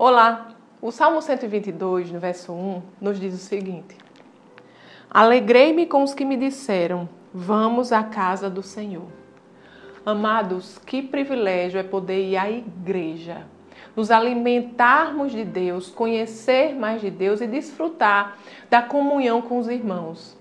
Olá! O Salmo 122, no verso 1, nos diz o seguinte: Alegrei-me com os que me disseram: Vamos à casa do Senhor. Amados, que privilégio é poder ir à igreja, nos alimentarmos de Deus, conhecer mais de Deus e desfrutar da comunhão com os irmãos.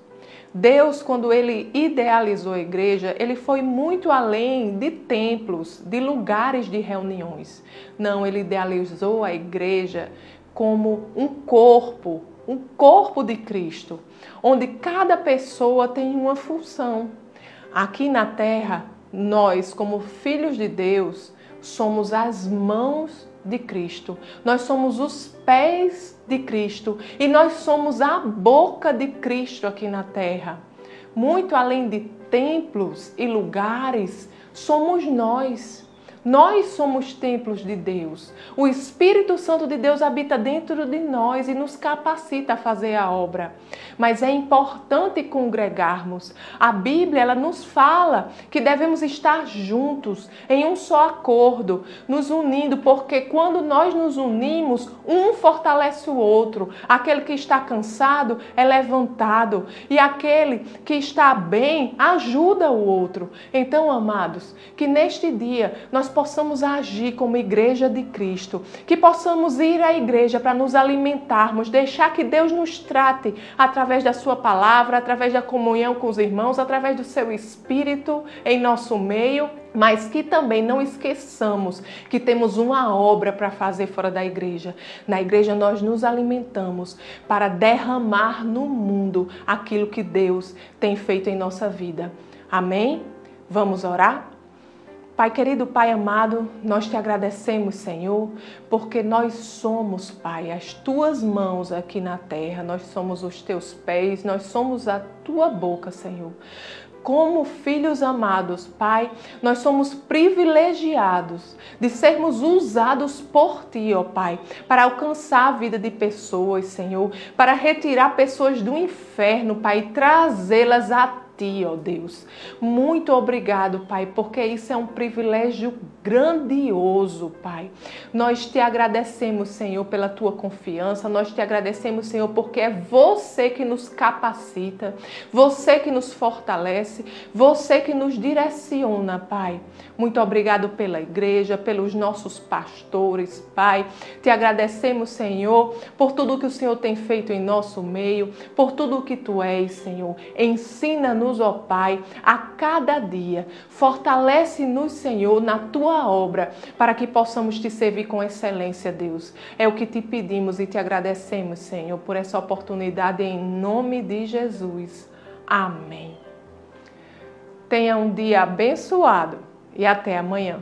Deus, quando ele idealizou a igreja, ele foi muito além de templos, de lugares de reuniões. Não, ele idealizou a igreja como um corpo, um corpo de Cristo, onde cada pessoa tem uma função. Aqui na terra, nós, como filhos de Deus, somos as mãos de Cristo. Nós somos os pés de Cristo e nós somos a boca de Cristo aqui na terra. Muito além de templos e lugares, somos nós. Nós somos templos de Deus. O Espírito Santo de Deus habita dentro de nós e nos capacita a fazer a obra. Mas é importante congregarmos. A Bíblia ela nos fala que devemos estar juntos, em um só acordo, nos unindo, porque quando nós nos unimos, um fortalece o outro. Aquele que está cansado é levantado e aquele que está bem ajuda o outro. Então, amados, que neste dia nós possamos agir como igreja de Cristo, que possamos ir à igreja para nos alimentarmos, deixar que Deus nos trate através da Sua palavra, através da comunhão com os irmãos, através do Seu Espírito em nosso meio mas que também não esqueçamos que temos uma obra para fazer fora da igreja. Na igreja nós nos alimentamos para derramar no mundo aquilo que Deus tem feito em nossa vida. Amém? Vamos orar? Pai querido, Pai amado, nós te agradecemos, Senhor, porque nós somos, Pai, as tuas mãos aqui na terra, nós somos os teus pés, nós somos a tua boca, Senhor. Como filhos amados, Pai, nós somos privilegiados de sermos usados por Ti, ó Pai, para alcançar a vida de pessoas, Senhor, para retirar pessoas do inferno, Pai, e trazê-las a ti, ó Deus. Muito obrigado, Pai, porque isso é um privilégio grandioso, Pai. Nós te agradecemos, Senhor, pela tua confiança. Nós te agradecemos, Senhor, porque é você que nos capacita, você que nos fortalece, você que nos direciona, Pai. Muito obrigado pela igreja, pelos nossos pastores, Pai. Te agradecemos, Senhor, por tudo que o Senhor tem feito em nosso meio, por tudo que tu és, Senhor. Ensina-nos, ó Pai, a cada dia. Fortalece-nos, Senhor, na tua obra, para que possamos te servir com excelência, Deus. É o que te pedimos e te agradecemos, Senhor, por essa oportunidade em nome de Jesus. Amém. Tenha um dia abençoado e até amanhã.